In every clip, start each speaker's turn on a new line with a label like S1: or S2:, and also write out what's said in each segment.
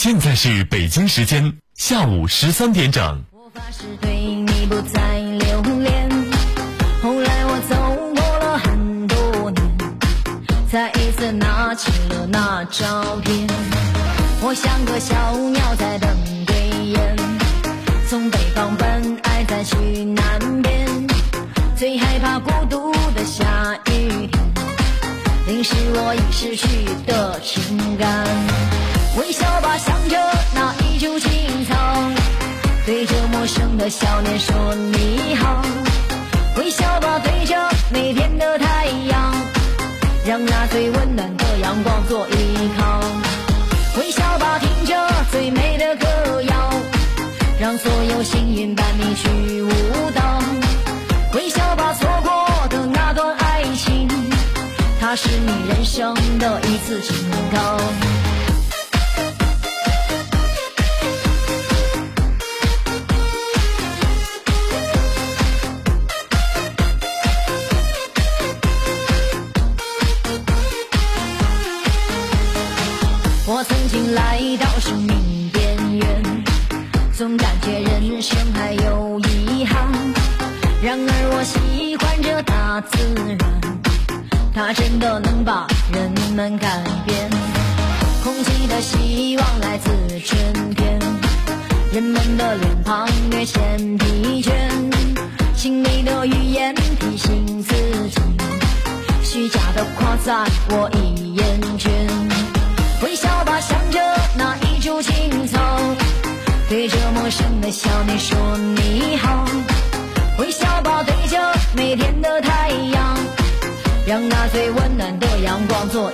S1: 现在是北京时间下午十三点整。
S2: 我发誓对你不再留恋。后来我走过了很多年，再一次拿起了那照片。我像个小鸟在等归雁，从北方奔爱再去南边，最害怕孤独的下雨天，淋湿我已失去的情感。微笑吧，向着那一株青草，对着陌生的笑脸说你好。微笑吧，对着每天的太阳，让那最温暖的阳光做依靠。微笑吧，听着最美的歌谣，让所有幸运伴你去舞蹈。微笑吧，错过的那段爱情，它是你人生的一次警告。庞略显疲倦，心里的语言提醒自己，虚假的夸赞我已厌倦。微笑吧，向着那一株青草，对着陌生的小你说你好。微笑吧，对着每天的太阳，让那最温暖的阳光做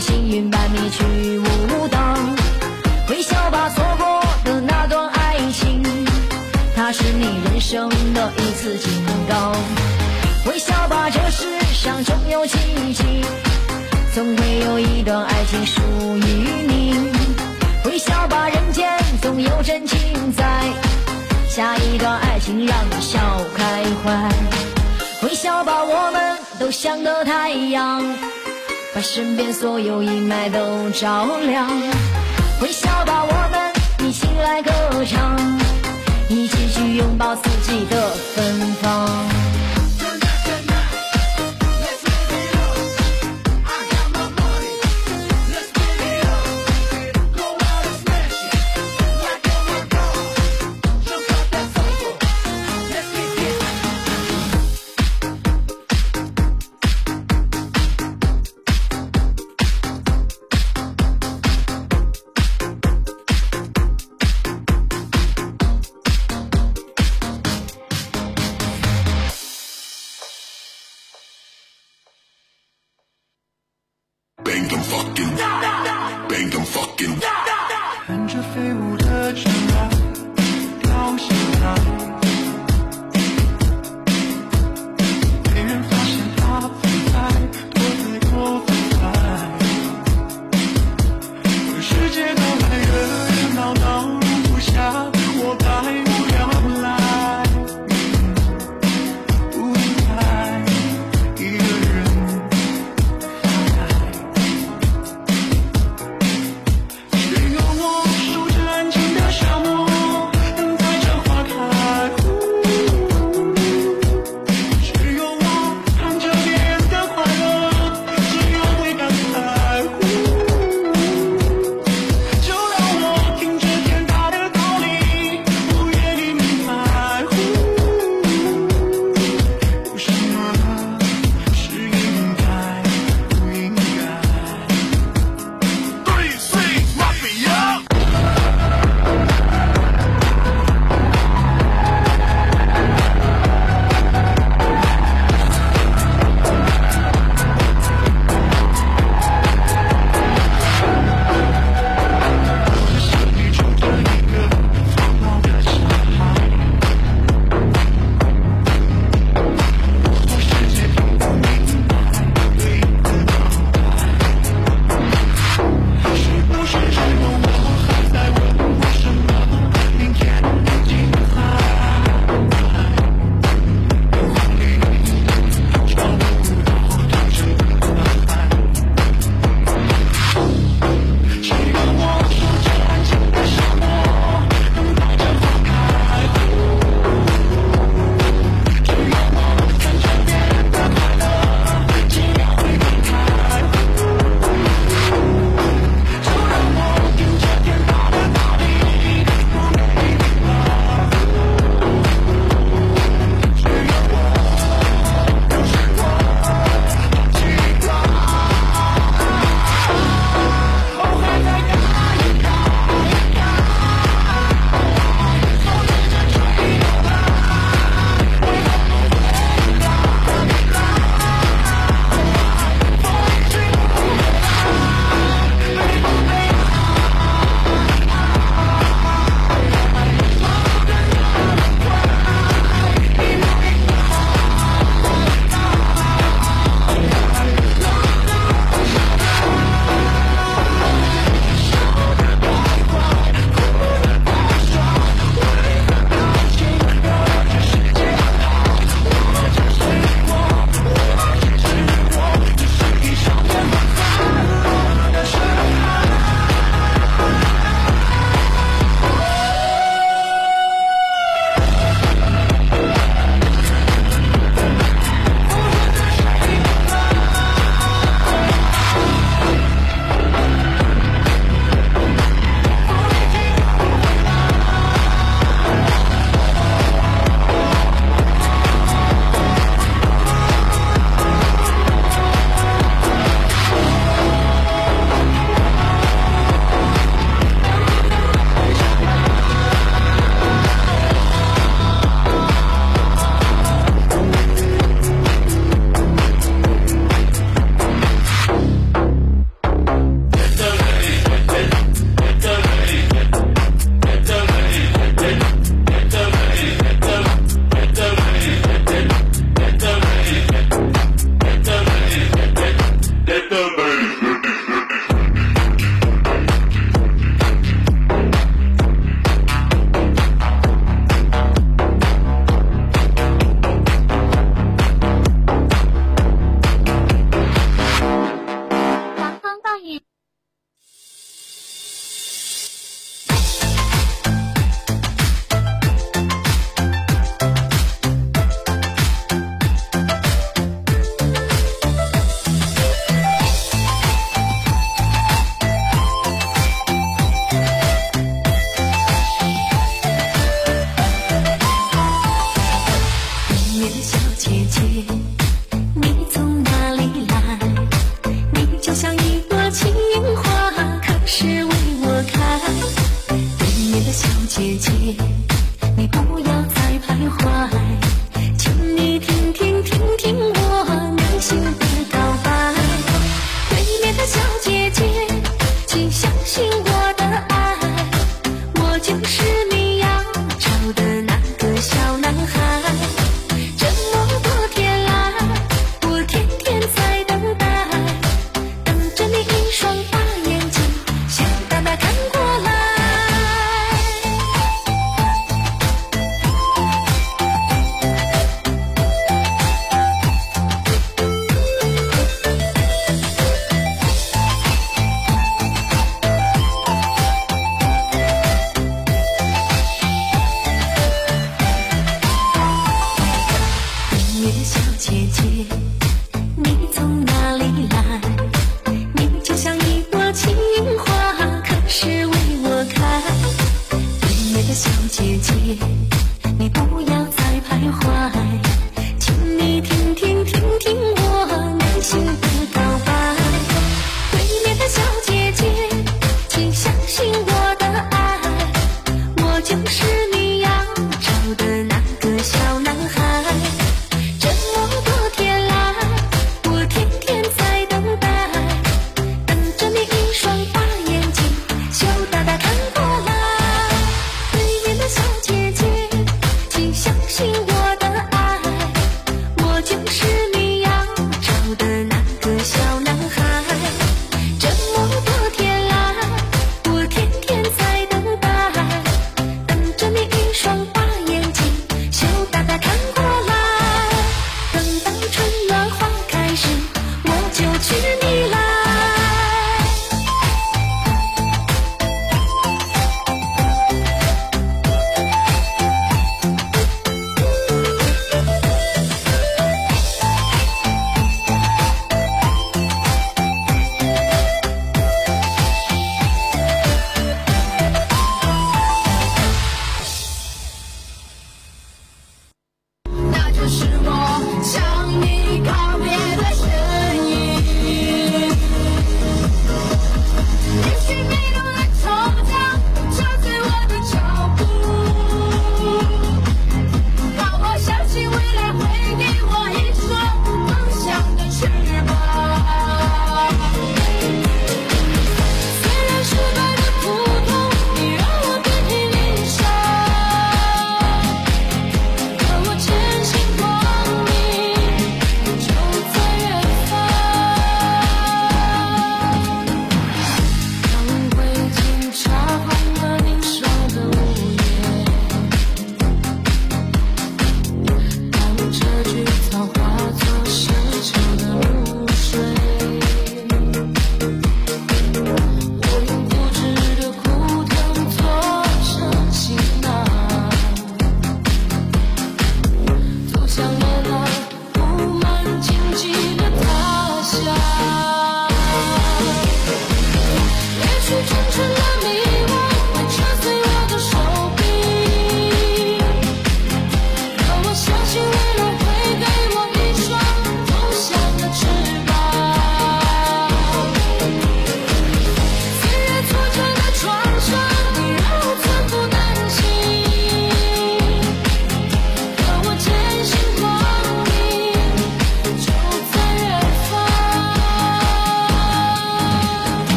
S2: 幸运伴你去舞蹈。微笑吧，错过的那段爱情，它是你人生的一次警告。微笑吧，这世上总有奇迹，总会有一段爱情属于你。微笑吧，人间总有真情在，下一段爱情让你笑开怀。微笑吧，我们都像个太阳，把身边所有阴霾都照亮。微笑吧，我们一起来歌唱，一起去拥抱四季的芬芳。